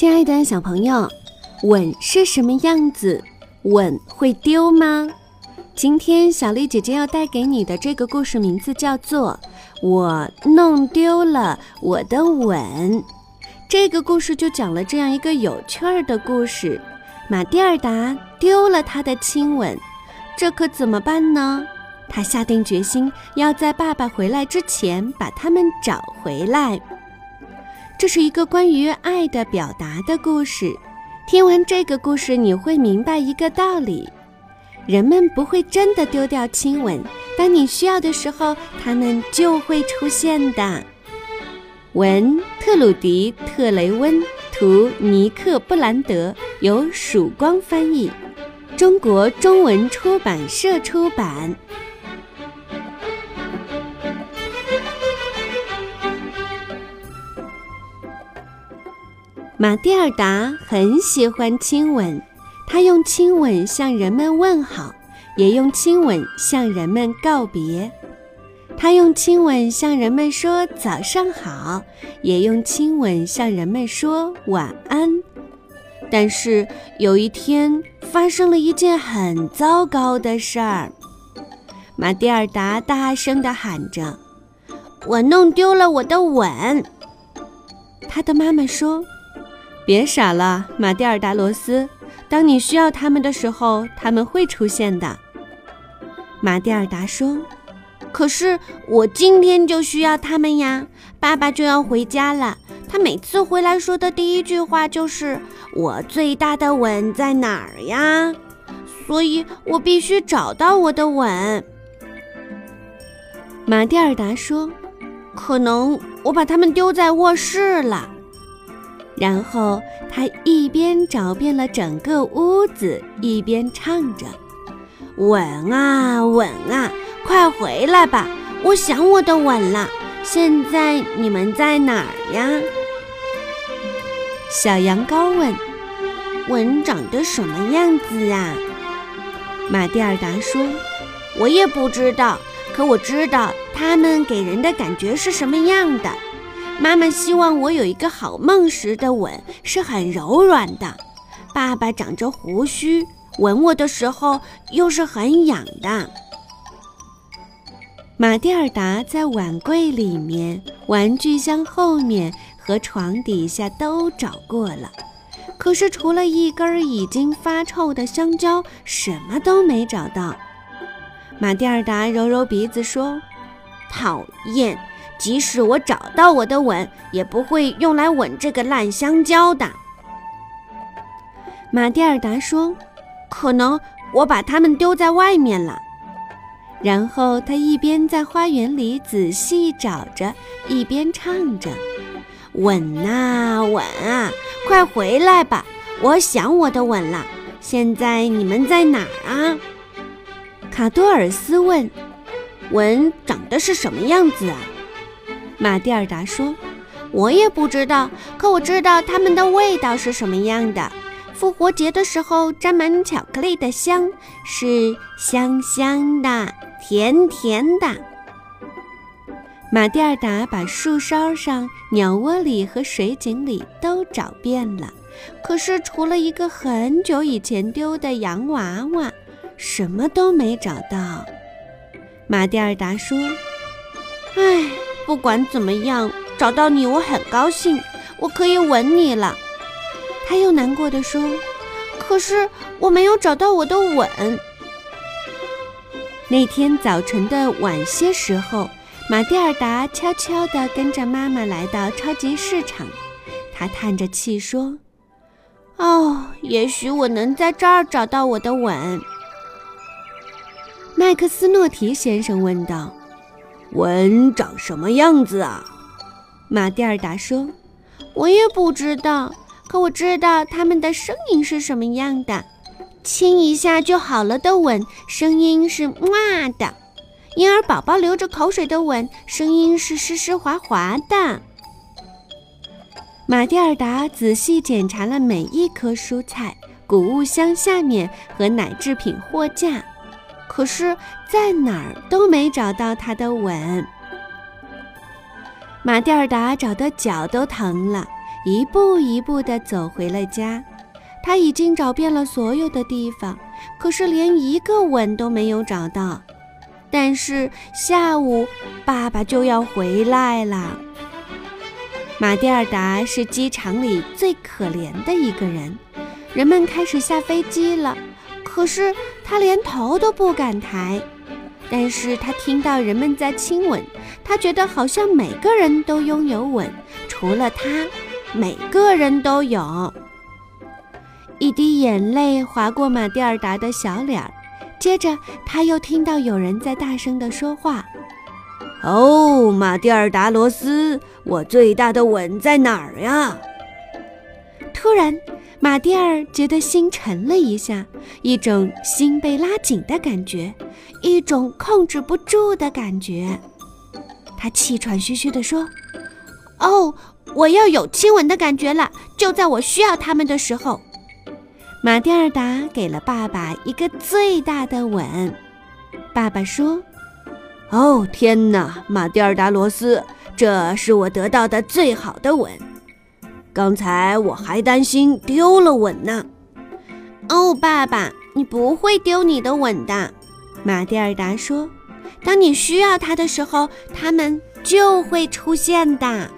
亲爱的小朋友，吻是什么样子？吻会丢吗？今天小丽姐姐要带给你的这个故事名字叫做《我弄丢了我的吻》。这个故事就讲了这样一个有趣儿的故事：马蒂尔达丢了他的亲吻，这可怎么办呢？他下定决心要在爸爸回来之前把他们找回来。这是一个关于爱的表达的故事。听完这个故事，你会明白一个道理：人们不会真的丢掉亲吻，当你需要的时候，他们就会出现的。文特鲁迪·特雷温，图尼克·布兰德，由曙光翻译，中国中文出版社出版。马蒂尔达很喜欢亲吻，他用亲吻向人们问好，也用亲吻向人们告别。他用亲吻向人们说早上好，也用亲吻向人们说晚安。但是有一天发生了一件很糟糕的事儿，马蒂尔达大声地喊着：“我弄丢了我的吻！”他的妈妈说。别傻了，马蒂尔达罗斯。当你需要他们的时候，他们会出现的。马蒂尔达说：“可是我今天就需要他们呀，爸爸就要回家了。他每次回来说的第一句话就是‘我最大的吻在哪儿呀’，所以我必须找到我的吻。”马蒂尔达说：“可能我把它们丢在卧室了。”然后他一边找遍了整个屋子，一边唱着：“吻啊吻啊，快回来吧！我想我的吻了。现在你们在哪儿呀？”小羊羔问：“吻长得什么样子啊？”马蒂尔达说：“我也不知道，可我知道它们给人的感觉是什么样的。”妈妈希望我有一个好梦时的吻是很柔软的，爸爸长着胡须，吻我的时候又是很痒的。马蒂尔达在碗柜里面、玩具箱后面和床底下都找过了，可是除了一根已经发臭的香蕉，什么都没找到。马蒂尔达揉揉鼻子说：“讨厌。”即使我找到我的吻，也不会用来吻这个烂香蕉的。马蒂尔达说：“可能我把它们丢在外面了。”然后他一边在花园里仔细找着，一边唱着：“吻啊吻啊，快回来吧！我想我的吻了。现在你们在哪儿啊？”卡多尔斯问：“吻长得是什么样子啊？”马蒂尔达说：“我也不知道，可我知道它们的味道是什么样的。复活节的时候沾满巧克力的香，是香香的、甜甜的。”马蒂尔达把树梢上、鸟窝里和水井里都找遍了，可是除了一个很久以前丢的洋娃娃，什么都没找到。马蒂尔达说：“唉。”不管怎么样，找到你我很高兴，我可以吻你了。他又难过的说：“可是我没有找到我的吻。”那天早晨的晚些时候，马蒂尔达悄悄地跟着妈妈来到超级市场。他叹着气说：“哦，也许我能在这儿找到我的吻。”麦克斯诺提先生问道。吻长什么样子啊？马蒂尔达说：“我也不知道，可我知道它们的声音是什么样的。亲一下就好了的吻，声音是哇的；婴儿宝宝流着口水的吻，声音是湿湿滑滑的。”马蒂尔达仔细检查了每一颗蔬菜、谷物箱下面和奶制品货架。可是，在哪儿都没找到他的吻。马蒂尔达找得脚都疼了，一步一步地走回了家。他已经找遍了所有的地方，可是连一个吻都没有找到。但是下午爸爸就要回来了。马蒂尔达是机场里最可怜的一个人。人们开始下飞机了，可是他连头都不敢抬。但是他听到人们在亲吻，他觉得好像每个人都拥有吻，除了他，每个人都有。一滴眼泪划过马蒂尔达的小脸儿，接着他又听到有人在大声地说话：“哦，马蒂尔达罗斯，我最大的吻在哪儿呀？”突然，马蒂尔觉得心沉了一下，一种心被拉紧的感觉，一种控制不住的感觉。他气喘吁吁地说：“哦，我要有亲吻的感觉了，就在我需要他们的时候。”马蒂尔达给了爸爸一个最大的吻。爸爸说：“哦，天哪，马蒂尔达罗斯，这是我得到的最好的吻。刚才我还担心丢了吻呢。”哦，爸爸，你不会丢你的吻的。马蒂尔达说：“当你需要它的时候，它们就会出现的。”